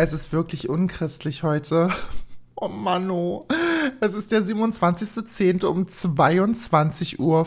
Es ist wirklich unchristlich heute. Oh Mann, oh. Es ist der 27.10. um 22.05 Uhr.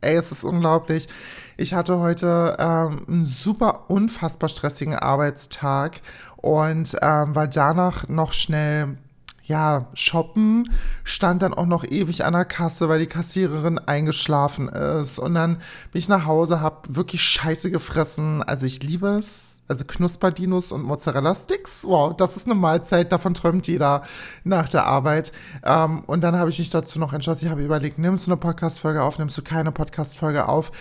Ey, es ist unglaublich. Ich hatte heute ähm, einen super unfassbar stressigen Arbeitstag und ähm, war danach noch schnell ja, shoppen, stand dann auch noch ewig an der Kasse, weil die Kassiererin eingeschlafen ist. Und dann bin ich nach Hause, hab wirklich Scheiße gefressen. Also ich liebe es. Also Knusperdinos und Mozzarella-Sticks. Wow, das ist eine Mahlzeit, davon träumt jeder nach der Arbeit. Ähm, und dann habe ich mich dazu noch entschlossen, ich habe überlegt, nimmst du eine Podcast-Folge auf, nimmst du keine Podcast-Folge auf.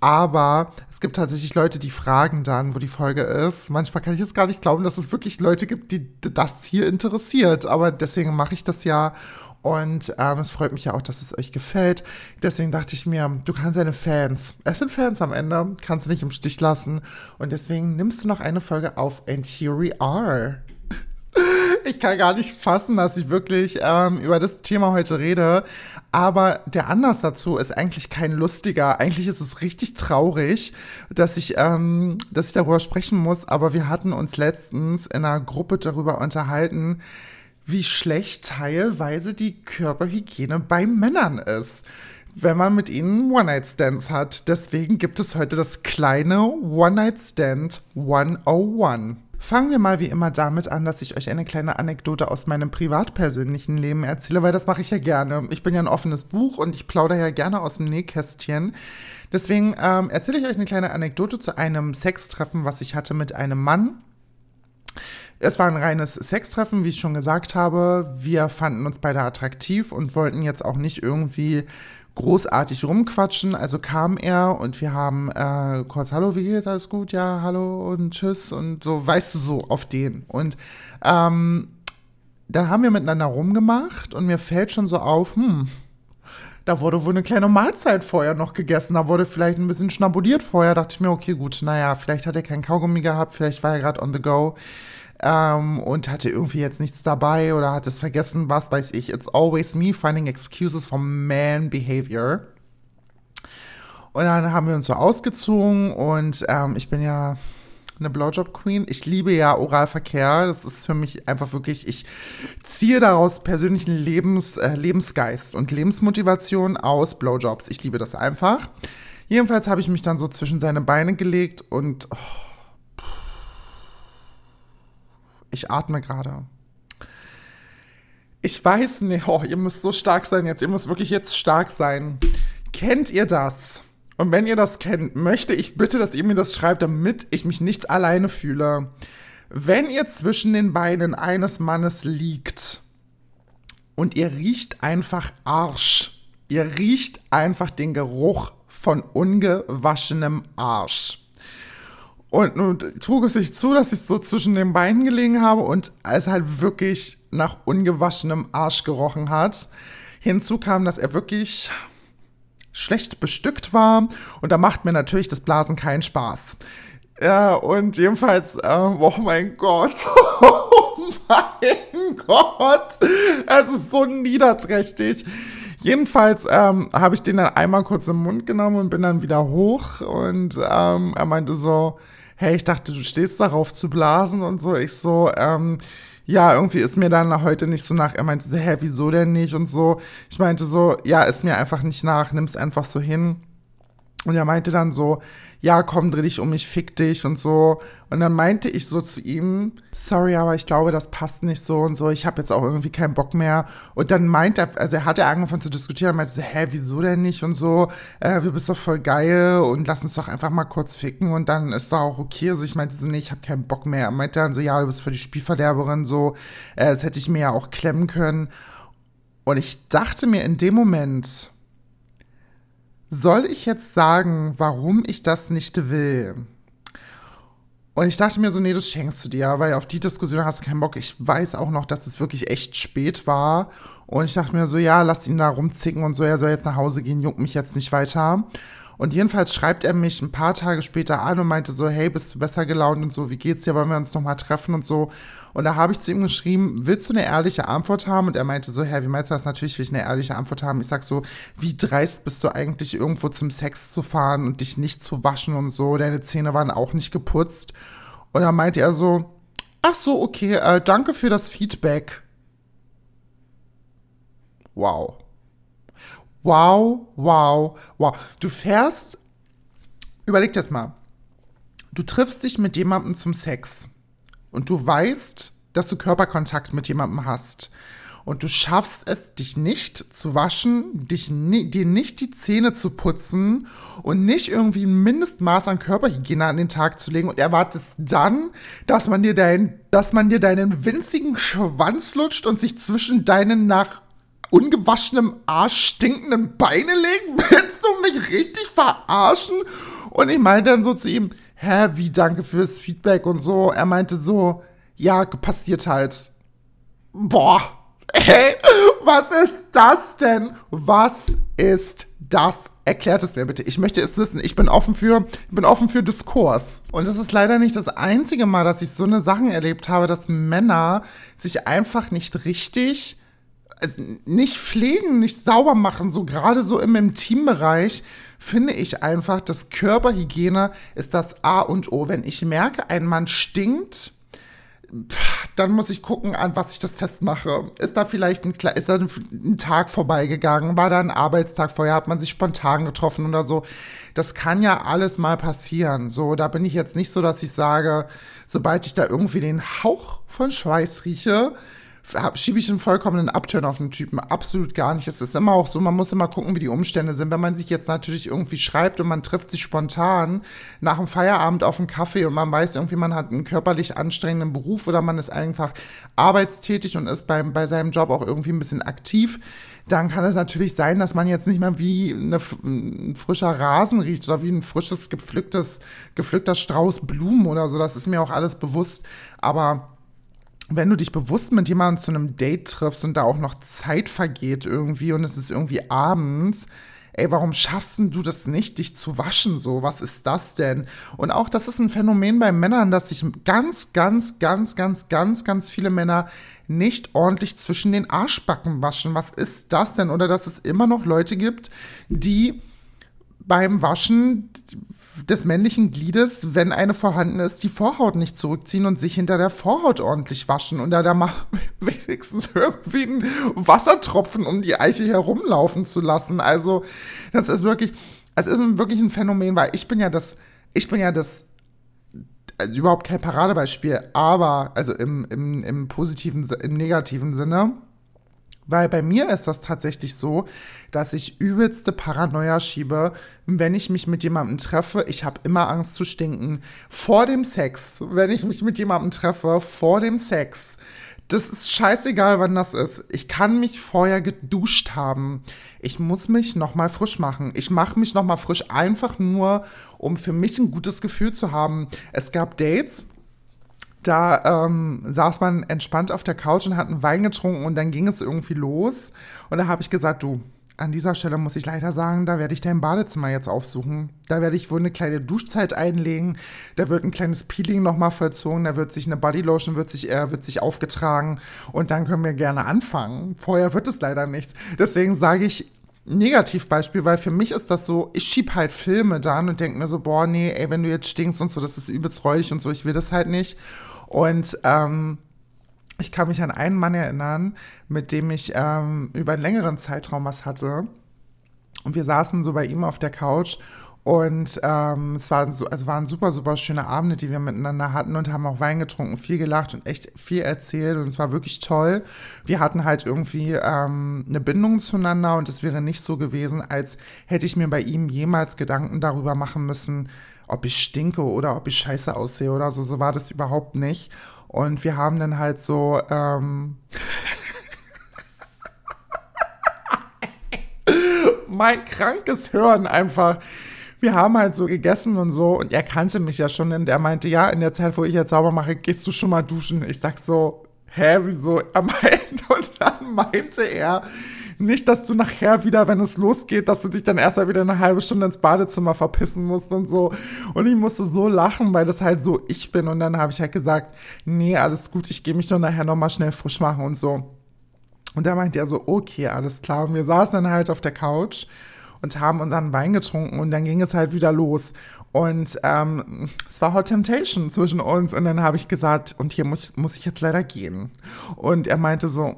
Aber es gibt tatsächlich Leute, die fragen dann, wo die Folge ist. Manchmal kann ich es gar nicht glauben, dass es wirklich Leute gibt, die das hier interessiert. Aber deswegen mache ich das ja. Und ähm, es freut mich ja auch, dass es euch gefällt. Deswegen dachte ich mir, du kannst deine Fans, es sind Fans am Ende, kannst du nicht im Stich lassen. Und deswegen nimmst du noch eine Folge auf And Here We Are. Ich kann gar nicht fassen, dass ich wirklich ähm, über das Thema heute rede. Aber der Anlass dazu ist eigentlich kein lustiger. Eigentlich ist es richtig traurig, dass ich, ähm, dass ich darüber sprechen muss. Aber wir hatten uns letztens in einer Gruppe darüber unterhalten, wie schlecht teilweise die Körperhygiene bei Männern ist, wenn man mit ihnen One-Night-Stands hat. Deswegen gibt es heute das kleine One-Night-Stand 101. Fangen wir mal wie immer damit an, dass ich euch eine kleine Anekdote aus meinem privatpersönlichen Leben erzähle, weil das mache ich ja gerne. Ich bin ja ein offenes Buch und ich plaudere ja gerne aus dem Nähkästchen. Deswegen ähm, erzähle ich euch eine kleine Anekdote zu einem Sextreffen, was ich hatte mit einem Mann. Es war ein reines Sextreffen, wie ich schon gesagt habe. Wir fanden uns beide attraktiv und wollten jetzt auch nicht irgendwie großartig rumquatschen. Also kam er und wir haben äh, kurz Hallo, wie geht's? Alles gut? Ja, hallo und tschüss und so, weißt du, so auf den. Und ähm, dann haben wir miteinander rumgemacht und mir fällt schon so auf, hm, da wurde wohl eine kleine Mahlzeit vorher noch gegessen. Da wurde vielleicht ein bisschen schnabuliert vorher. Da dachte ich mir, okay, gut, naja, vielleicht hat er keinen Kaugummi gehabt, vielleicht war er gerade on the go ähm, und hatte irgendwie jetzt nichts dabei oder hat es vergessen, was weiß ich. It's always me finding excuses for man behavior. Und dann haben wir uns so ausgezogen und ähm, ich bin ja eine Blowjob Queen. Ich liebe ja Oralverkehr. Das ist für mich einfach wirklich, ich ziehe daraus persönlichen Lebens, äh, Lebensgeist und Lebensmotivation aus Blowjobs. Ich liebe das einfach. Jedenfalls habe ich mich dann so zwischen seine Beine gelegt und oh, Ich atme gerade. Ich weiß nicht, oh, ihr müsst so stark sein jetzt, ihr müsst wirklich jetzt stark sein. Kennt ihr das? Und wenn ihr das kennt, möchte ich bitte, dass ihr mir das schreibt, damit ich mich nicht alleine fühle. Wenn ihr zwischen den Beinen eines Mannes liegt und ihr riecht einfach Arsch, ihr riecht einfach den Geruch von ungewaschenem Arsch. Und nun trug es sich zu, dass ich so zwischen den Beinen gelegen habe und es halt wirklich nach ungewaschenem Arsch gerochen hat. Hinzu kam, dass er wirklich schlecht bestückt war und da macht mir natürlich das Blasen keinen Spaß. Ja, und jedenfalls, äh, oh mein Gott, oh mein Gott, es ist so niederträchtig. Jedenfalls ähm, habe ich den dann einmal kurz im Mund genommen und bin dann wieder hoch und ähm, er meinte so, hey, ich dachte, du stehst darauf zu blasen und so. Ich so, ähm, ja, irgendwie ist mir dann heute nicht so nach. Er meinte so, hä, wieso denn nicht und so. Ich meinte so, ja, ist mir einfach nicht nach, nimm's einfach so hin. Und er meinte dann so, ja, komm, dreh dich um, ich fick dich und so. Und dann meinte ich so zu ihm, sorry, aber ich glaube, das passt nicht so und so, ich habe jetzt auch irgendwie keinen Bock mehr. Und dann meint er, also er hat ja angefangen zu diskutieren, meinte so, hä, wieso denn nicht und so, äh, wir bist doch voll geil und lass uns doch einfach mal kurz ficken und dann ist doch auch okay. Also ich meinte so, nee, ich habe keinen Bock mehr. Er meinte dann so, ja, du bist für die Spielverderberin so, äh, das hätte ich mir ja auch klemmen können. Und ich dachte mir in dem Moment, soll ich jetzt sagen, warum ich das nicht will? Und ich dachte mir so, nee, das schenkst du dir, weil auf die Diskussion hast du keinen Bock. Ich weiß auch noch, dass es wirklich echt spät war. Und ich dachte mir so, ja, lass ihn da rumzicken und so, er soll jetzt nach Hause gehen, juckt mich jetzt nicht weiter. Und jedenfalls schreibt er mich ein paar Tage später an und meinte so, hey, bist du besser gelaunt und so, wie geht's dir, wollen wir uns nochmal treffen und so. Und da habe ich zu ihm geschrieben, willst du eine ehrliche Antwort haben? Und er meinte so, hä, wie meinst du das? Natürlich will ich eine ehrliche Antwort haben. Ich sag so, wie dreist bist du eigentlich, irgendwo zum Sex zu fahren und dich nicht zu waschen und so. Deine Zähne waren auch nicht geputzt. Und dann meinte er so, Ach so, okay, äh, danke für das Feedback. Wow. Wow, wow, wow. Du fährst, überleg das mal. Du triffst dich mit jemandem zum Sex und du weißt, dass du Körperkontakt mit jemandem hast und du schaffst es, dich nicht zu waschen, dich ni dir nicht die Zähne zu putzen und nicht irgendwie ein Mindestmaß an Körperhygiene an den Tag zu legen und erwartest dann, dass man dir, dein, dass man dir deinen winzigen Schwanz lutscht und sich zwischen deinen nach ungewaschenem Arsch stinkenden Beine legen? Willst du mich richtig verarschen? Und ich meinte dann so zu ihm, hä, wie danke fürs Feedback und so. Er meinte so, ja, passiert halt. Boah, Hey, was ist das denn? Was ist das? Erklärt es mir bitte. Ich möchte es wissen. Ich bin offen für, bin offen für Diskurs. Und es ist leider nicht das einzige Mal, dass ich so eine Sachen erlebt habe, dass Männer sich einfach nicht richtig, also nicht pflegen, nicht sauber machen. So gerade so im Intimbereich finde ich einfach, dass Körperhygiene ist das A und O. Wenn ich merke, ein Mann stinkt, dann muss ich gucken, an was ich das festmache. Ist da vielleicht ein, ist da ein, Tag vorbeigegangen? War da ein Arbeitstag vorher? Hat man sich spontan getroffen oder so? Das kann ja alles mal passieren. So, da bin ich jetzt nicht so, dass ich sage, sobald ich da irgendwie den Hauch von Schweiß rieche, schiebe ich einen vollkommenen Upturn auf den Typen. Absolut gar nicht. Es ist immer auch so, man muss immer gucken, wie die Umstände sind. Wenn man sich jetzt natürlich irgendwie schreibt und man trifft sich spontan nach dem Feierabend auf einen Kaffee und man weiß irgendwie, man hat einen körperlich anstrengenden Beruf oder man ist einfach arbeitstätig und ist beim, bei seinem Job auch irgendwie ein bisschen aktiv, dann kann es natürlich sein, dass man jetzt nicht mehr wie eine, ein frischer Rasen riecht oder wie ein frisches, gepflücktes, gepflückter Strauß Blumen oder so. Das ist mir auch alles bewusst. Aber wenn du dich bewusst mit jemandem zu einem Date triffst und da auch noch Zeit vergeht irgendwie und es ist irgendwie abends, ey, warum schaffst du das nicht, dich zu waschen so? Was ist das denn? Und auch das ist ein Phänomen bei Männern, dass sich ganz, ganz, ganz, ganz, ganz, ganz viele Männer nicht ordentlich zwischen den Arschbacken waschen. Was ist das denn? Oder dass es immer noch Leute gibt, die beim Waschen des männlichen Gliedes, wenn eine vorhanden ist, die Vorhaut nicht zurückziehen und sich hinter der Vorhaut ordentlich waschen und da, da mal wenigstens irgendwie einen Wassertropfen um die Eiche herumlaufen zu lassen. Also, das ist wirklich, es ist wirklich ein Phänomen, weil ich bin ja das, ich bin ja das, also überhaupt kein Paradebeispiel, aber, also im, im, im positiven, im negativen Sinne weil bei mir ist das tatsächlich so, dass ich übelste Paranoia schiebe, wenn ich mich mit jemandem treffe. Ich habe immer Angst zu stinken. Vor dem Sex, wenn ich mich mit jemandem treffe, vor dem Sex. Das ist scheißegal, wann das ist. Ich kann mich vorher geduscht haben. Ich muss mich nochmal frisch machen. Ich mache mich nochmal frisch, einfach nur, um für mich ein gutes Gefühl zu haben. Es gab Dates, da ähm, saß man entspannt auf der Couch und hat einen Wein getrunken und dann ging es irgendwie los. Und da habe ich gesagt, du, an dieser Stelle muss ich leider sagen, da werde ich dein Badezimmer jetzt aufsuchen. Da werde ich wohl eine kleine Duschzeit einlegen. Da wird ein kleines Peeling nochmal vollzogen. Da wird sich eine Bodylotion wird sich, äh, wird sich aufgetragen. Und dann können wir gerne anfangen. Vorher wird es leider nichts. Deswegen sage ich, Negativbeispiel, weil für mich ist das so, ich schieb halt Filme dann und denke mir so, boah, nee, ey, wenn du jetzt stinkst und so, das ist übelst räudig und so, ich will das halt nicht. Und ähm, ich kann mich an einen Mann erinnern, mit dem ich ähm, über einen längeren Zeitraum was hatte. Und wir saßen so bei ihm auf der Couch und ähm, es waren, so, also waren super, super schöne Abende, die wir miteinander hatten und haben auch Wein getrunken, viel gelacht und echt viel erzählt und es war wirklich toll. Wir hatten halt irgendwie ähm, eine Bindung zueinander und es wäre nicht so gewesen, als hätte ich mir bei ihm jemals Gedanken darüber machen müssen, ob ich stinke oder ob ich scheiße aussehe oder so. So war das überhaupt nicht. Und wir haben dann halt so. Ähm mein krankes Hören einfach wir haben halt so gegessen und so und er kannte mich ja schon und er meinte, ja, in der Zeit, wo ich jetzt sauber mache, gehst du schon mal duschen. Ich sag so, hä, wieso? Er meinte, und dann meinte er, nicht, dass du nachher wieder, wenn es losgeht, dass du dich dann erst mal wieder eine halbe Stunde ins Badezimmer verpissen musst und so. Und ich musste so lachen, weil das halt so ich bin. Und dann habe ich halt gesagt, nee, alles gut, ich gehe mich doch nachher nochmal schnell frisch machen und so. Und da meinte er so, okay, alles klar. Und wir saßen dann halt auf der Couch und haben unseren Wein getrunken und dann ging es halt wieder los. Und ähm, es war Hot Temptation zwischen uns und dann habe ich gesagt, und hier muss, muss ich jetzt leider gehen. Und er meinte so,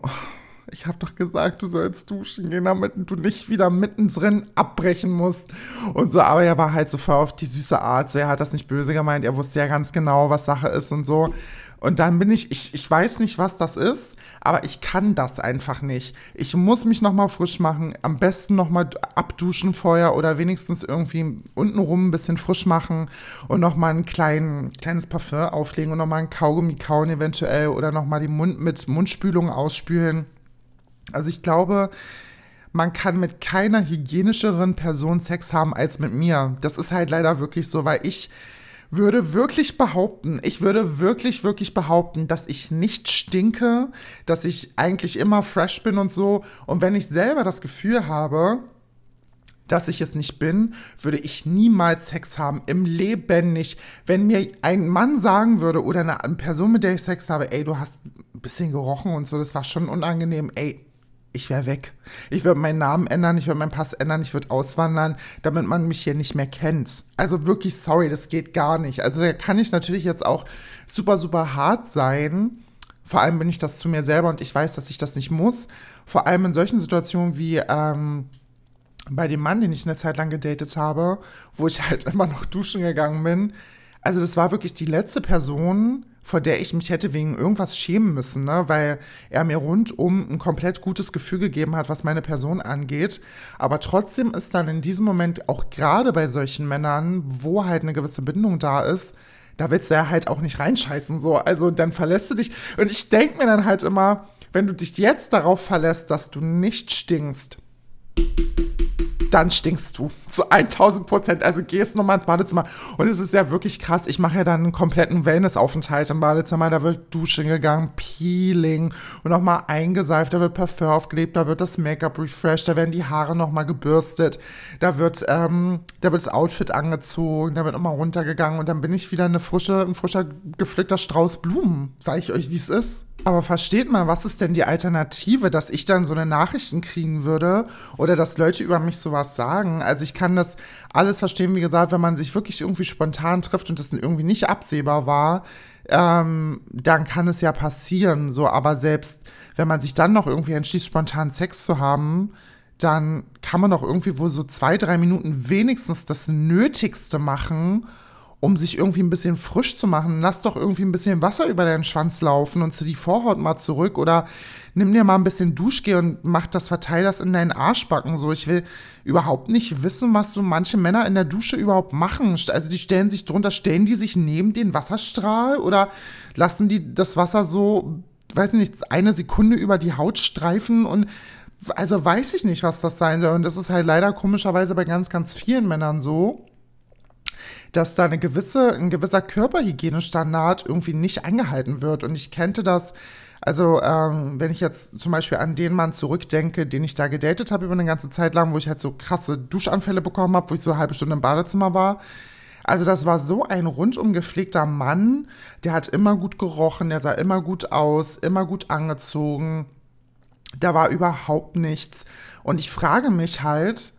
ich habe doch gesagt, du sollst duschen gehen, damit du nicht wieder mittendrin abbrechen musst. Und so, aber er war halt so voll auf die süße Art. So, er hat das nicht böse gemeint, er wusste ja ganz genau, was Sache ist und so. Und dann bin ich, ich, ich weiß nicht, was das ist, aber ich kann das einfach nicht. Ich muss mich nochmal frisch machen, am besten nochmal abduschen vorher oder wenigstens irgendwie untenrum ein bisschen frisch machen und nochmal ein klein, kleines Parfum auflegen und nochmal ein Kaugummi kauen eventuell oder nochmal den Mund mit Mundspülung ausspülen. Also ich glaube, man kann mit keiner hygienischeren Person Sex haben als mit mir. Das ist halt leider wirklich so, weil ich würde wirklich behaupten, ich würde wirklich, wirklich behaupten, dass ich nicht stinke, dass ich eigentlich immer fresh bin und so. Und wenn ich selber das Gefühl habe, dass ich es nicht bin, würde ich niemals Sex haben. Im Leben nicht. Wenn mir ein Mann sagen würde oder eine Person, mit der ich Sex habe, ey, du hast ein bisschen gerochen und so, das war schon unangenehm, ey, ich wäre weg. Ich würde meinen Namen ändern, ich würde meinen Pass ändern, ich würde auswandern, damit man mich hier nicht mehr kennt. Also wirklich sorry, das geht gar nicht. Also da kann ich natürlich jetzt auch super, super hart sein. Vor allem bin ich das zu mir selber und ich weiß, dass ich das nicht muss. Vor allem in solchen Situationen wie ähm, bei dem Mann, den ich eine Zeit lang gedatet habe, wo ich halt immer noch duschen gegangen bin. Also das war wirklich die letzte Person, vor der ich mich hätte wegen irgendwas schämen müssen, ne? weil er mir rundum ein komplett gutes Gefühl gegeben hat, was meine Person angeht. Aber trotzdem ist dann in diesem Moment auch gerade bei solchen Männern, wo halt eine gewisse Bindung da ist, da willst du ja halt auch nicht reinscheißen, so. Also dann verlässt du dich. Und ich denke mir dann halt immer, wenn du dich jetzt darauf verlässt, dass du nicht stinkst, dann stinkst du zu 1000 Prozent. Also gehst nochmal ins Badezimmer. Und es ist ja wirklich krass. Ich mache ja dann einen kompletten Wellnessaufenthalt im Badezimmer. Da wird Duschen gegangen, Peeling und nochmal eingeseift. Da wird Parfum aufgelebt, da wird das Make-up refreshed, da werden die Haare nochmal gebürstet. Da wird, ähm, da wird das Outfit angezogen, da wird nochmal runtergegangen und dann bin ich wieder eine frische, ein frischer, gepflückter Strauß Blumen. Sag ich euch, wie es ist. Aber versteht mal, was ist denn die Alternative, dass ich dann so eine Nachrichten kriegen würde oder dass Leute über mich sowas sagen? Also ich kann das alles verstehen, wie gesagt, wenn man sich wirklich irgendwie spontan trifft und das irgendwie nicht absehbar war, ähm, dann kann es ja passieren. So, aber selbst wenn man sich dann noch irgendwie entschließt, spontan Sex zu haben, dann kann man doch irgendwie wohl so zwei, drei Minuten wenigstens das Nötigste machen um sich irgendwie ein bisschen frisch zu machen, lass doch irgendwie ein bisschen Wasser über deinen Schwanz laufen und zu die Vorhaut mal zurück oder nimm dir mal ein bisschen Duschgel und mach das, verteil das in deinen Arschbacken. So, ich will überhaupt nicht wissen, was so manche Männer in der Dusche überhaupt machen. Also die stellen sich drunter, stellen die sich neben den Wasserstrahl oder lassen die das Wasser so, weiß nicht, eine Sekunde über die Haut streifen und also weiß ich nicht, was das sein soll. Und das ist halt leider komischerweise bei ganz, ganz vielen Männern so dass da eine gewisse, ein gewisser Körperhygienestandard irgendwie nicht eingehalten wird. Und ich kannte das, also ähm, wenn ich jetzt zum Beispiel an den Mann zurückdenke, den ich da gedatet habe über eine ganze Zeit lang, wo ich halt so krasse Duschanfälle bekommen habe, wo ich so eine halbe Stunde im Badezimmer war. Also das war so ein rundum gepflegter Mann, der hat immer gut gerochen, der sah immer gut aus, immer gut angezogen. Da war überhaupt nichts. Und ich frage mich halt,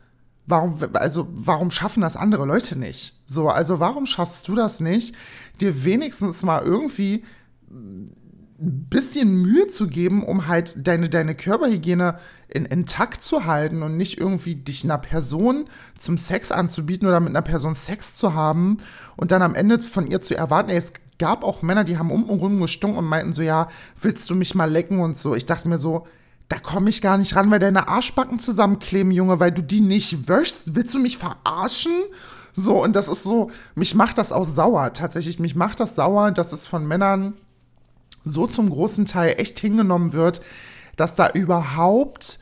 warum, also warum schaffen das andere Leute nicht? So, also warum schaffst du das nicht, dir wenigstens mal irgendwie ein bisschen Mühe zu geben, um halt deine, deine Körperhygiene in, intakt zu halten und nicht irgendwie dich einer Person zum Sex anzubieten oder mit einer Person Sex zu haben und dann am Ende von ihr zu erwarten, ey, es gab auch Männer, die haben um und rum gestunken und meinten so, ja, willst du mich mal lecken und so. Ich dachte mir so, da komme ich gar nicht ran, weil deine Arschbacken zusammenkleben, Junge, weil du die nicht wäschst. Willst du mich verarschen? So, und das ist so, mich macht das auch sauer. Tatsächlich, mich macht das sauer, dass es von Männern so zum großen Teil echt hingenommen wird, dass da überhaupt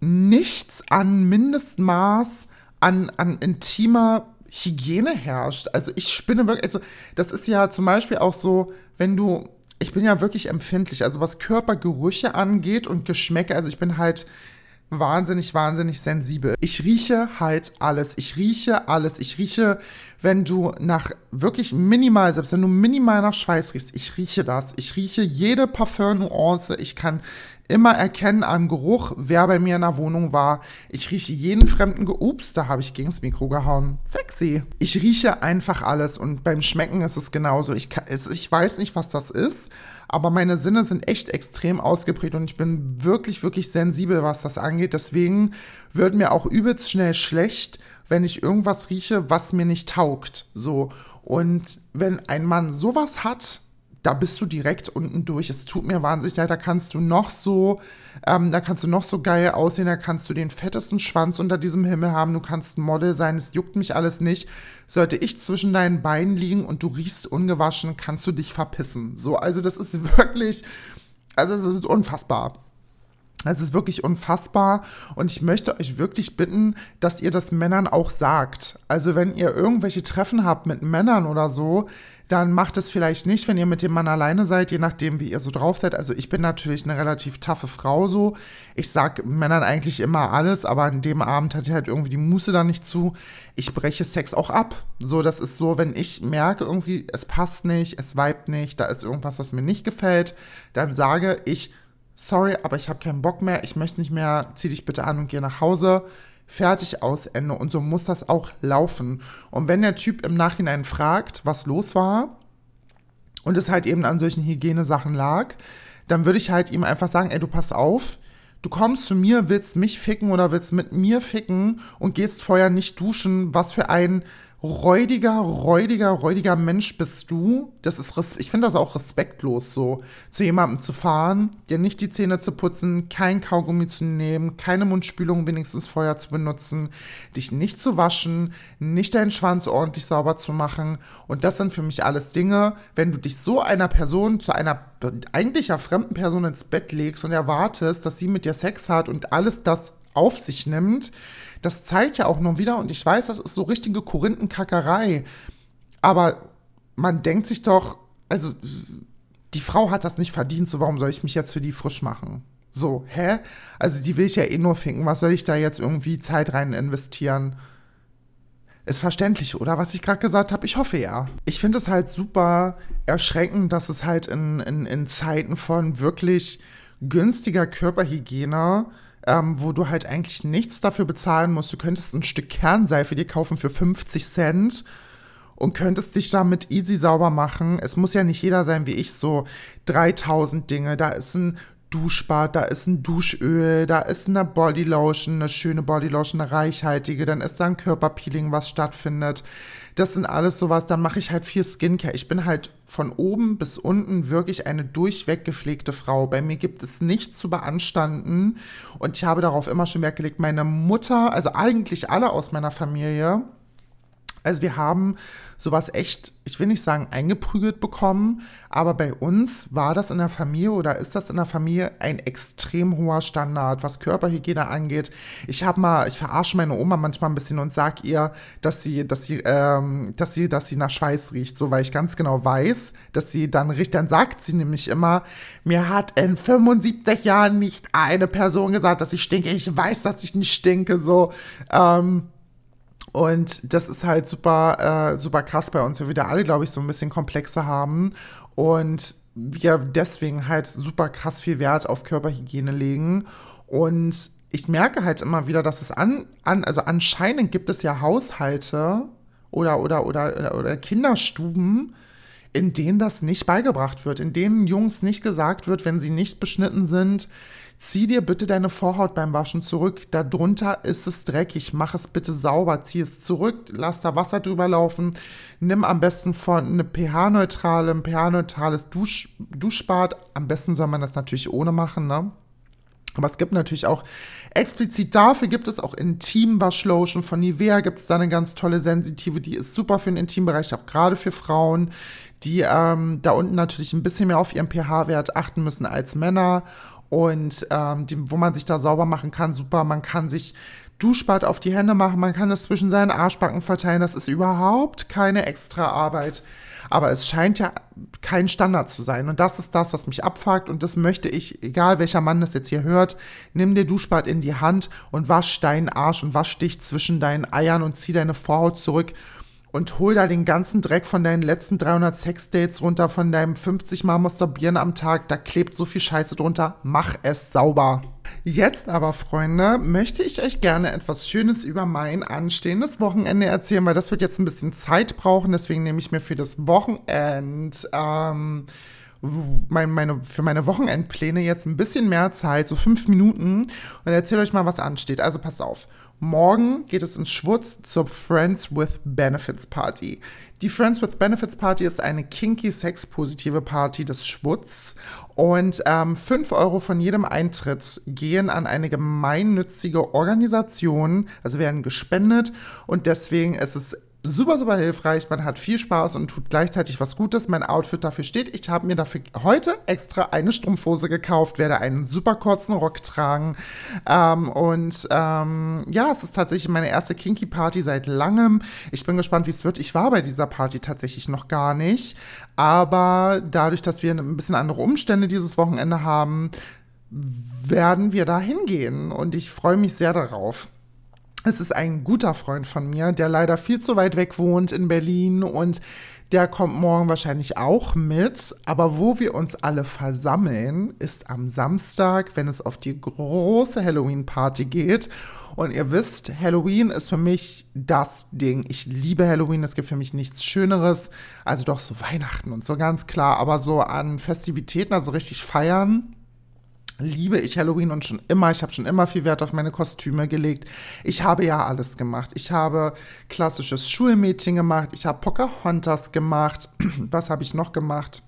nichts an Mindestmaß an, an intimer Hygiene herrscht. Also ich spinne wirklich, also das ist ja zum Beispiel auch so, wenn du ich bin ja wirklich empfindlich. Also was Körpergerüche angeht und Geschmäcke, also ich bin halt wahnsinnig, wahnsinnig sensibel. Ich rieche halt alles. Ich rieche alles. Ich rieche, wenn du nach wirklich minimal, selbst wenn du minimal nach Schweiß riechst, ich rieche das. Ich rieche jede Parfumnuance. Ich kann immer erkennen am Geruch, wer bei mir in der Wohnung war. Ich rieche jeden fremden Ups, da habe ich gegens Mikro gehauen. Sexy. Ich rieche einfach alles und beim Schmecken ist es genauso. Ich, kann, ich weiß nicht, was das ist, aber meine Sinne sind echt extrem ausgeprägt und ich bin wirklich, wirklich sensibel, was das angeht. Deswegen wird mir auch übelst schnell schlecht, wenn ich irgendwas rieche, was mir nicht taugt. So. Und wenn ein Mann sowas hat, da bist du direkt unten durch. Es tut mir wahnsinnig leid, da kannst du noch so, ähm, da kannst du noch so geil aussehen, da kannst du den fettesten Schwanz unter diesem Himmel haben, du kannst ein Model sein, es juckt mich alles nicht. Sollte ich zwischen deinen Beinen liegen und du riechst ungewaschen, kannst du dich verpissen. So, also das ist wirklich, also es ist unfassbar. Es ist wirklich unfassbar und ich möchte euch wirklich bitten, dass ihr das Männern auch sagt. Also wenn ihr irgendwelche Treffen habt mit Männern oder so, dann macht es vielleicht nicht, wenn ihr mit dem Mann alleine seid, je nachdem, wie ihr so drauf seid. Also ich bin natürlich eine relativ taffe Frau so. Ich sag Männern eigentlich immer alles, aber an dem Abend hatte ich halt irgendwie die Muße da nicht zu. Ich breche Sex auch ab. So, das ist so, wenn ich merke irgendwie, es passt nicht, es weibt nicht, da ist irgendwas, was mir nicht gefällt, dann sage ich, sorry, aber ich habe keinen Bock mehr, ich möchte nicht mehr, zieh dich bitte an und geh nach Hause. Fertig aus Ende. Und so muss das auch laufen. Und wenn der Typ im Nachhinein fragt, was los war, und es halt eben an solchen Hygienesachen lag, dann würde ich halt ihm einfach sagen, ey, du pass auf, du kommst zu mir, willst mich ficken oder willst mit mir ficken und gehst vorher nicht duschen, was für ein räudiger, räudiger, räudiger Mensch bist du. Das ist, ich finde das auch respektlos, so zu jemandem zu fahren, dir nicht die Zähne zu putzen, kein Kaugummi zu nehmen, keine Mundspülung wenigstens vorher zu benutzen, dich nicht zu waschen, nicht deinen Schwanz ordentlich sauber zu machen. Und das sind für mich alles Dinge, wenn du dich so einer Person, zu einer eigentlich ja fremden Person ins Bett legst und erwartest, dass sie mit dir Sex hat und alles das auf sich nimmt, das zeigt ja auch nur wieder, und ich weiß, das ist so richtige Korinthenkackerei, aber man denkt sich doch, also die Frau hat das nicht verdient, so warum soll ich mich jetzt für die frisch machen? So, hä? Also die will ich ja eh nur finden, was soll ich da jetzt irgendwie Zeit rein investieren? Ist verständlich, oder? Was ich gerade gesagt habe, ich hoffe ja. Ich finde es halt super erschreckend, dass es halt in, in, in Zeiten von wirklich günstiger Körperhygiene ähm, wo du halt eigentlich nichts dafür bezahlen musst. Du könntest ein Stück Kernseife dir kaufen für 50 Cent und könntest dich damit easy sauber machen. Es muss ja nicht jeder sein wie ich, so 3000 Dinge. Da ist ein Duschbad, da ist ein Duschöl, da ist eine Bodylotion, eine schöne Bodylotion, eine reichhaltige, dann ist da ein Körperpeeling, was stattfindet. Das sind alles sowas, dann mache ich halt viel Skincare. Ich bin halt von oben bis unten wirklich eine durchweg gepflegte Frau. Bei mir gibt es nichts zu beanstanden und ich habe darauf immer schon Wert gelegt. Meine Mutter, also eigentlich alle aus meiner Familie, also wir haben sowas echt, ich will nicht sagen eingeprügelt bekommen, aber bei uns war das in der Familie oder ist das in der Familie ein extrem hoher Standard, was Körperhygiene angeht. Ich habe mal, ich verarsche meine Oma manchmal ein bisschen und sag ihr, dass sie, dass sie, ähm, dass sie, dass sie nach Schweiß riecht, so weil ich ganz genau weiß, dass sie dann riecht. Dann sagt sie nämlich immer, mir hat in 75 Jahren nicht eine Person gesagt, dass ich stinke. Ich weiß, dass ich nicht stinke, so. Ähm, und das ist halt super, äh, super krass bei uns, weil wir da alle, glaube ich, so ein bisschen Komplexe haben. Und wir deswegen halt super krass viel Wert auf Körperhygiene legen. Und ich merke halt immer wieder, dass es an, an also anscheinend gibt es ja Haushalte oder, oder, oder, oder Kinderstuben, in denen das nicht beigebracht wird, in denen Jungs nicht gesagt wird, wenn sie nicht beschnitten sind, zieh dir bitte deine Vorhaut beim Waschen zurück. Darunter ist es dreckig. Mach es bitte sauber. Zieh es zurück. Lass da Wasser drüber laufen. Nimm am besten von eine pH-neutrale, ein pH-neutrales Dusch, Duschbad. Am besten soll man das natürlich ohne machen, ne? Aber es gibt natürlich auch explizit dafür gibt es auch Intim-Waschlotion von Nivea. Gibt es da eine ganz tolle sensitive, die ist super für den Intimbereich, auch gerade für Frauen, die ähm, da unten natürlich ein bisschen mehr auf ihren pH-Wert achten müssen als Männer und ähm, die, wo man sich da sauber machen kann. Super, man kann sich Duschbad auf die Hände machen, man kann es zwischen seinen Arschbacken verteilen. Das ist überhaupt keine extra Arbeit. Aber es scheint ja kein Standard zu sein. Und das ist das, was mich abfuckt. Und das möchte ich, egal welcher Mann das jetzt hier hört, nimm dir Duschbad in die Hand und wasch deinen Arsch und wasch dich zwischen deinen Eiern und zieh deine Vorhaut zurück und hol da den ganzen Dreck von deinen letzten 300 Sexdates runter, von deinem 50 Mal masturbieren am Tag. Da klebt so viel Scheiße drunter. Mach es sauber. Jetzt aber, Freunde, möchte ich euch gerne etwas Schönes über mein anstehendes Wochenende erzählen, weil das wird jetzt ein bisschen Zeit brauchen. Deswegen nehme ich mir für das Wochenend ähm, mein, meine, für meine Wochenendpläne jetzt ein bisschen mehr Zeit, so fünf Minuten, und erzähle euch mal, was ansteht. Also passt auf. Morgen geht es ins Schwutz zur Friends with Benefits Party. Die Friends with Benefits Party ist eine kinky sexpositive Party des Schwutz. Und ähm, 5 Euro von jedem Eintritt gehen an eine gemeinnützige Organisation, also werden gespendet. Und deswegen ist es super, super hilfreich. Man hat viel Spaß und tut gleichzeitig was Gutes. Mein Outfit dafür steht. Ich habe mir dafür heute extra eine Strumpfhose gekauft, werde einen super kurzen Rock tragen. Ähm, und ähm, ja, es ist tatsächlich meine erste Kinky Party seit langem. Ich bin gespannt, wie es wird. Ich war bei dieser Party tatsächlich noch gar nicht. Aber dadurch, dass wir ein bisschen andere Umstände dieses Wochenende haben, werden wir da hingehen. Und ich freue mich sehr darauf. Es ist ein guter Freund von mir, der leider viel zu weit weg wohnt in Berlin und der kommt morgen wahrscheinlich auch mit. Aber wo wir uns alle versammeln, ist am Samstag, wenn es auf die große Halloween-Party geht. Und ihr wisst, Halloween ist für mich das Ding. Ich liebe Halloween, es gibt für mich nichts Schöneres. Also doch so Weihnachten und so ganz klar. Aber so an Festivitäten, also richtig feiern, liebe ich Halloween und schon immer, ich habe schon immer viel Wert auf meine Kostüme gelegt. Ich habe ja alles gemacht. Ich habe klassisches Schulmädchen gemacht, ich habe Pocahontas gemacht. Was habe ich noch gemacht?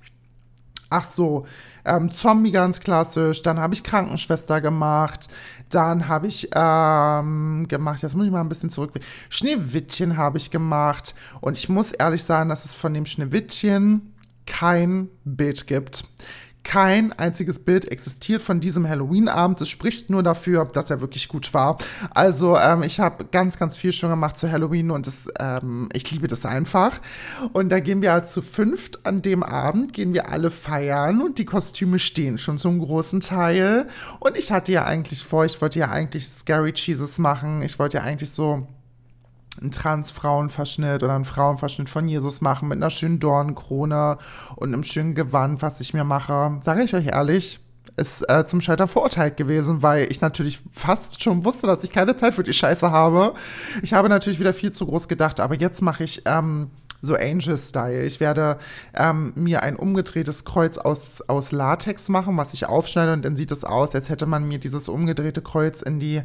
Ach so, ähm, Zombie ganz klassisch. Dann habe ich Krankenschwester gemacht. Dann habe ich ähm, gemacht, jetzt muss ich mal ein bisschen zurück. Schneewittchen habe ich gemacht. Und ich muss ehrlich sagen, dass es von dem Schneewittchen kein Bild gibt. Kein einziges Bild existiert von diesem Halloween-Abend. Es spricht nur dafür, dass er wirklich gut war. Also ähm, ich habe ganz, ganz viel schon gemacht zu Halloween und das, ähm, ich liebe das einfach. Und da gehen wir halt zu fünft an dem Abend, gehen wir alle feiern und die Kostüme stehen schon zum großen Teil. Und ich hatte ja eigentlich vor, ich wollte ja eigentlich Scary Cheeses machen. Ich wollte ja eigentlich so einen Transfrauenverschnitt oder einen Frauenverschnitt von Jesus machen mit einer schönen Dornenkrone und einem schönen Gewand, was ich mir mache. Sage ich euch ehrlich, ist äh, zum Scheitern verurteilt gewesen, weil ich natürlich fast schon wusste, dass ich keine Zeit für die Scheiße habe. Ich habe natürlich wieder viel zu groß gedacht, aber jetzt mache ich ähm, so Angel-Style. Ich werde ähm, mir ein umgedrehtes Kreuz aus, aus Latex machen, was ich aufschneide und dann sieht es aus, als hätte man mir dieses umgedrehte Kreuz in die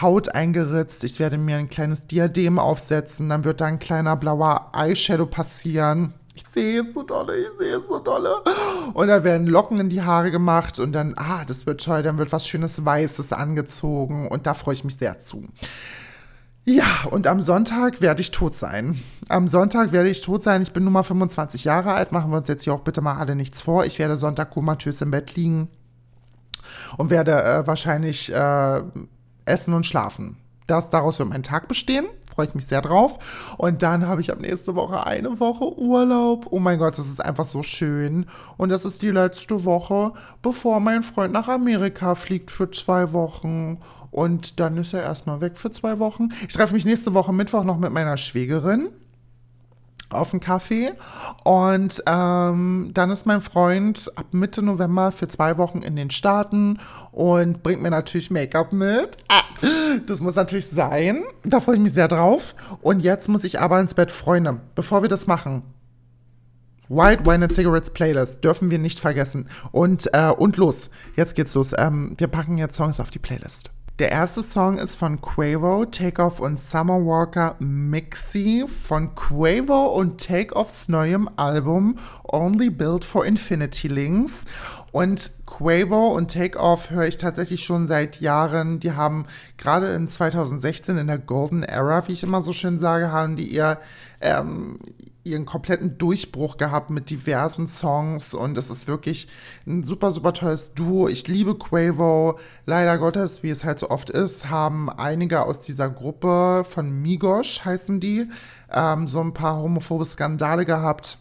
Haut eingeritzt. Ich werde mir ein kleines Diadem aufsetzen, dann wird da ein kleiner blauer Eyeshadow passieren. Ich sehe es so dolle, ich sehe es so dolle. Und da werden Locken in die Haare gemacht und dann, ah, das wird toll, dann wird was Schönes Weißes angezogen und da freue ich mich sehr zu. Ja, und am Sonntag werde ich tot sein. Am Sonntag werde ich tot sein. Ich bin nun mal 25 Jahre alt. Machen wir uns jetzt hier auch bitte mal alle nichts vor. Ich werde Sonntag komatös im Bett liegen und werde äh, wahrscheinlich äh, essen und schlafen. Das, daraus wird mein Tag bestehen. Freue ich mich sehr drauf. Und dann habe ich ab nächste Woche eine Woche Urlaub. Oh mein Gott, das ist einfach so schön. Und das ist die letzte Woche, bevor mein Freund nach Amerika fliegt für zwei Wochen. Und dann ist er erstmal weg für zwei Wochen. Ich treffe mich nächste Woche Mittwoch noch mit meiner Schwägerin auf einen Kaffee. Und ähm, dann ist mein Freund ab Mitte November für zwei Wochen in den Staaten und bringt mir natürlich Make-up mit. Das muss natürlich sein. Da freue ich mich sehr drauf. Und jetzt muss ich aber ins Bett, Freunde. Bevor wir das machen, White Wine and Cigarettes Playlist dürfen wir nicht vergessen. Und, äh, und los. Jetzt geht's los. Ähm, wir packen jetzt Songs auf die Playlist. Der erste Song ist von Quavo, Takeoff und Summer Walker Mixi von Quavo und Takeoffs neuem Album Only Built for Infinity Links. Und Quavo und Takeoff höre ich tatsächlich schon seit Jahren. Die haben gerade in 2016 in der Golden Era, wie ich immer so schön sage, haben die ihr ähm, ihren kompletten Durchbruch gehabt mit diversen Songs und es ist wirklich ein super, super tolles Duo. Ich liebe Quavo. Leider Gottes, wie es halt so oft ist, haben einige aus dieser Gruppe von Migosh heißen die, ähm, so ein paar homophobe Skandale gehabt.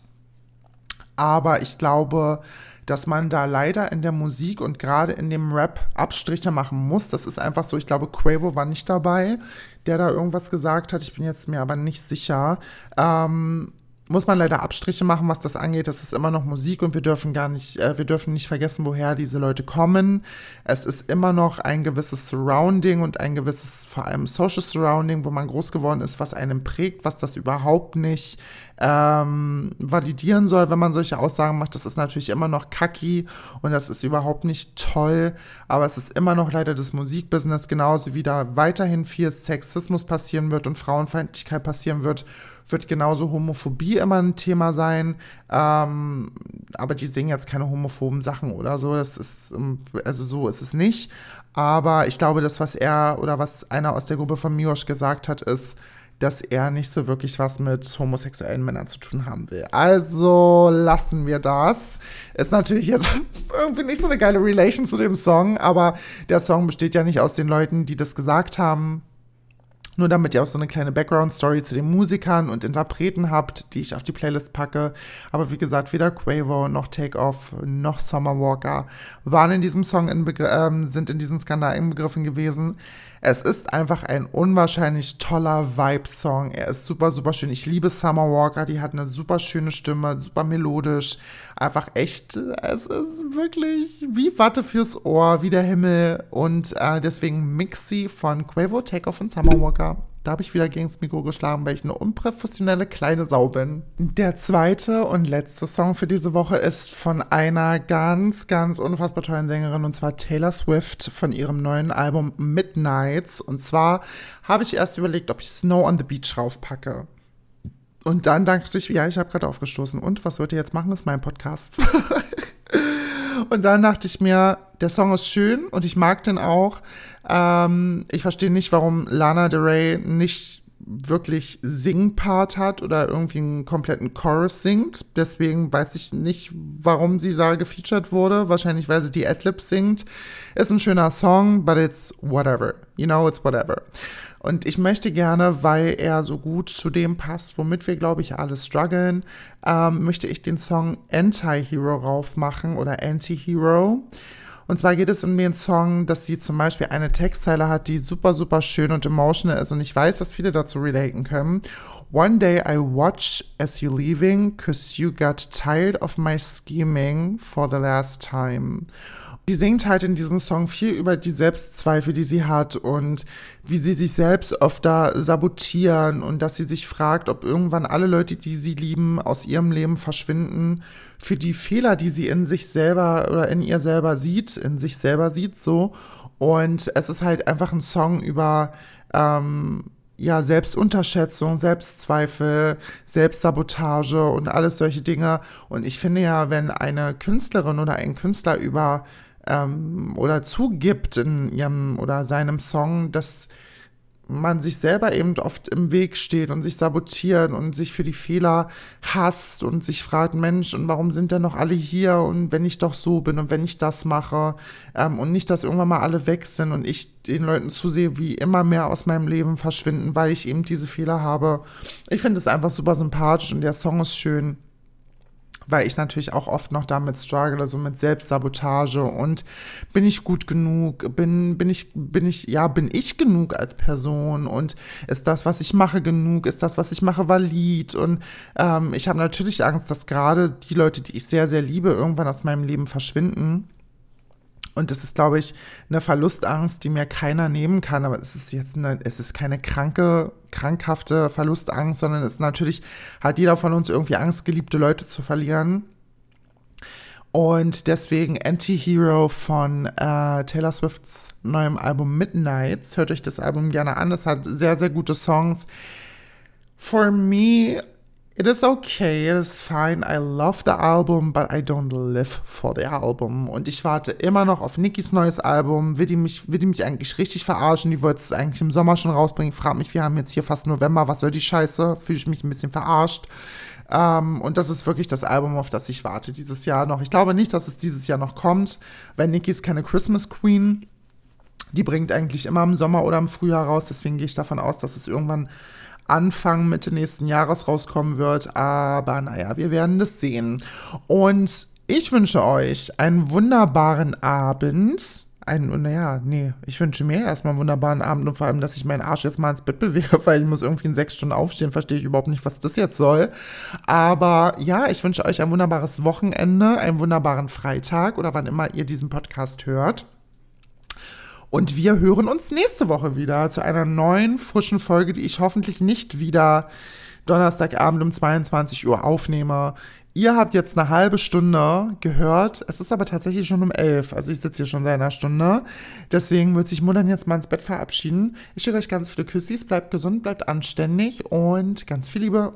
Aber ich glaube, dass man da leider in der Musik und gerade in dem Rap Abstriche machen muss. Das ist einfach so. Ich glaube, Quavo war nicht dabei, der da irgendwas gesagt hat. Ich bin jetzt mir aber nicht sicher. Ähm, muss man leider Abstriche machen, was das angeht. Das ist immer noch Musik und wir dürfen gar nicht, äh, wir dürfen nicht vergessen, woher diese Leute kommen. Es ist immer noch ein gewisses Surrounding und ein gewisses, vor allem Social Surrounding, wo man groß geworden ist, was einem prägt, was das überhaupt nicht ähm, validieren soll, wenn man solche Aussagen macht. Das ist natürlich immer noch kacki und das ist überhaupt nicht toll, aber es ist immer noch leider das Musikbusiness, genauso wie da weiterhin viel Sexismus passieren wird und Frauenfeindlichkeit passieren wird, wird genauso Homophobie immer ein Thema sein. Ähm, aber die singen jetzt keine homophoben Sachen oder so. Das ist, ähm, also so ist es nicht. Aber ich glaube, das, was er oder was einer aus der Gruppe von Miosch gesagt hat, ist, dass er nicht so wirklich was mit homosexuellen Männern zu tun haben will. Also lassen wir das. Ist natürlich jetzt irgendwie nicht so eine geile Relation zu dem Song, aber der Song besteht ja nicht aus den Leuten, die das gesagt haben. Nur damit ihr auch so eine kleine Background-Story zu den Musikern und Interpreten habt, die ich auf die Playlist packe. Aber wie gesagt, weder Quavo noch Takeoff noch Summer Walker waren in diesem Song in äh, sind in diesem Skandal inbegriffen gewesen. Es ist einfach ein unwahrscheinlich toller Vibe-Song. Er ist super, super schön. Ich liebe Summer Walker. Die hat eine super schöne Stimme, super melodisch. Einfach echt, es ist wirklich wie Watte fürs Ohr, wie der Himmel. Und äh, deswegen Mixi von Quavo, Takeoff und Summer Walker. Da habe ich wieder gegen das Mikro geschlagen, weil ich eine unprofessionelle kleine Sau bin. Der zweite und letzte Song für diese Woche ist von einer ganz, ganz unfassbar tollen Sängerin und zwar Taylor Swift von ihrem neuen Album Midnights. Und zwar habe ich erst überlegt, ob ich Snow on the Beach raufpacke. Und dann dachte ich, ja, ich habe gerade aufgestoßen. Und was wollt ihr jetzt machen? Das ist mein Podcast. und dann dachte ich mir, der Song ist schön und ich mag den auch. Ähm, ich verstehe nicht, warum Lana Del Rey nicht wirklich Singpart hat oder irgendwie einen kompletten Chorus singt. Deswegen weiß ich nicht, warum sie da gefeatured wurde. Wahrscheinlich, weil sie die Adlibs singt. Ist ein schöner Song, but it's whatever. You know, it's whatever. Und ich möchte gerne, weil er so gut zu dem passt, womit wir, glaube ich, alle strugglen, ähm, möchte ich den Song Anti-Hero raufmachen oder Anti-Hero. Und zwar geht es um den Song, dass sie zum Beispiel eine Textzeile hat, die super, super schön und emotional ist. Und ich weiß, dass viele dazu relaten können. One day I watch as you leaving, cause you got tired of my scheming for the last time. Die singt halt in diesem Song viel über die Selbstzweifel, die sie hat und wie sie sich selbst oft da sabotieren und dass sie sich fragt, ob irgendwann alle Leute, die sie lieben, aus ihrem Leben verschwinden für die Fehler, die sie in sich selber oder in ihr selber sieht, in sich selber sieht so. Und es ist halt einfach ein Song über ähm, ja, Selbstunterschätzung, Selbstzweifel, Selbstsabotage und alles solche Dinge. Und ich finde ja, wenn eine Künstlerin oder ein Künstler über ähm, oder zugibt in ihrem oder seinem Song, dass man sich selber eben oft im Weg steht und sich sabotiert und sich für die Fehler hasst und sich fragt, Mensch, und warum sind denn noch alle hier und wenn ich doch so bin und wenn ich das mache ähm, und nicht, dass irgendwann mal alle weg sind und ich den Leuten zusehe, wie immer mehr aus meinem Leben verschwinden, weil ich eben diese Fehler habe. Ich finde es einfach super sympathisch und der Song ist schön weil ich natürlich auch oft noch damit struggle, so mit Selbstsabotage und bin ich gut genug, bin, bin ich, bin ich, ja, bin ich genug als Person und ist das, was ich mache, genug, ist das, was ich mache, valid? Und ähm, ich habe natürlich Angst, dass gerade die Leute, die ich sehr, sehr liebe, irgendwann aus meinem Leben verschwinden und das ist, glaube ich, eine Verlustangst, die mir keiner nehmen kann. Aber es ist jetzt eine, es ist keine kranke, krankhafte Verlustangst, sondern es ist natürlich, hat jeder von uns irgendwie Angst, geliebte Leute zu verlieren. Und deswegen Anti-Hero von äh, Taylor Swifts neuem Album Midnights. Hört euch das Album gerne an. Es hat sehr, sehr gute Songs. For me It is okay, it is fine. I love the album, but I don't live for the album. Und ich warte immer noch auf Nikis neues Album. Will die mich, will die mich eigentlich richtig verarschen? Die wollte es eigentlich im Sommer schon rausbringen. Frag mich, wir haben jetzt hier fast November. Was soll die Scheiße? Fühle ich mich ein bisschen verarscht. Ähm, und das ist wirklich das Album, auf das ich warte dieses Jahr noch. Ich glaube nicht, dass es dieses Jahr noch kommt, weil Nikki ist keine Christmas Queen. Die bringt eigentlich immer im Sommer oder im Frühjahr raus. Deswegen gehe ich davon aus, dass es irgendwann Anfang, Mitte nächsten Jahres rauskommen wird. Aber naja, wir werden das sehen. Und ich wünsche euch einen wunderbaren Abend. Ein, naja, nee, ich wünsche mir erstmal einen wunderbaren Abend und vor allem, dass ich meinen Arsch jetzt mal ins Bett bewege, weil ich muss irgendwie in sechs Stunden aufstehen, verstehe ich überhaupt nicht, was das jetzt soll. Aber ja, ich wünsche euch ein wunderbares Wochenende, einen wunderbaren Freitag oder wann immer ihr diesen Podcast hört. Und wir hören uns nächste Woche wieder zu einer neuen, frischen Folge, die ich hoffentlich nicht wieder Donnerstagabend um 22 Uhr aufnehme. Ihr habt jetzt eine halbe Stunde gehört. Es ist aber tatsächlich schon um elf. Also ich sitze hier schon seit einer Stunde. Deswegen wird sich Muttern jetzt mal ins Bett verabschieden. Ich schicke euch ganz viele Küssis. Bleibt gesund, bleibt anständig und ganz viel Liebe.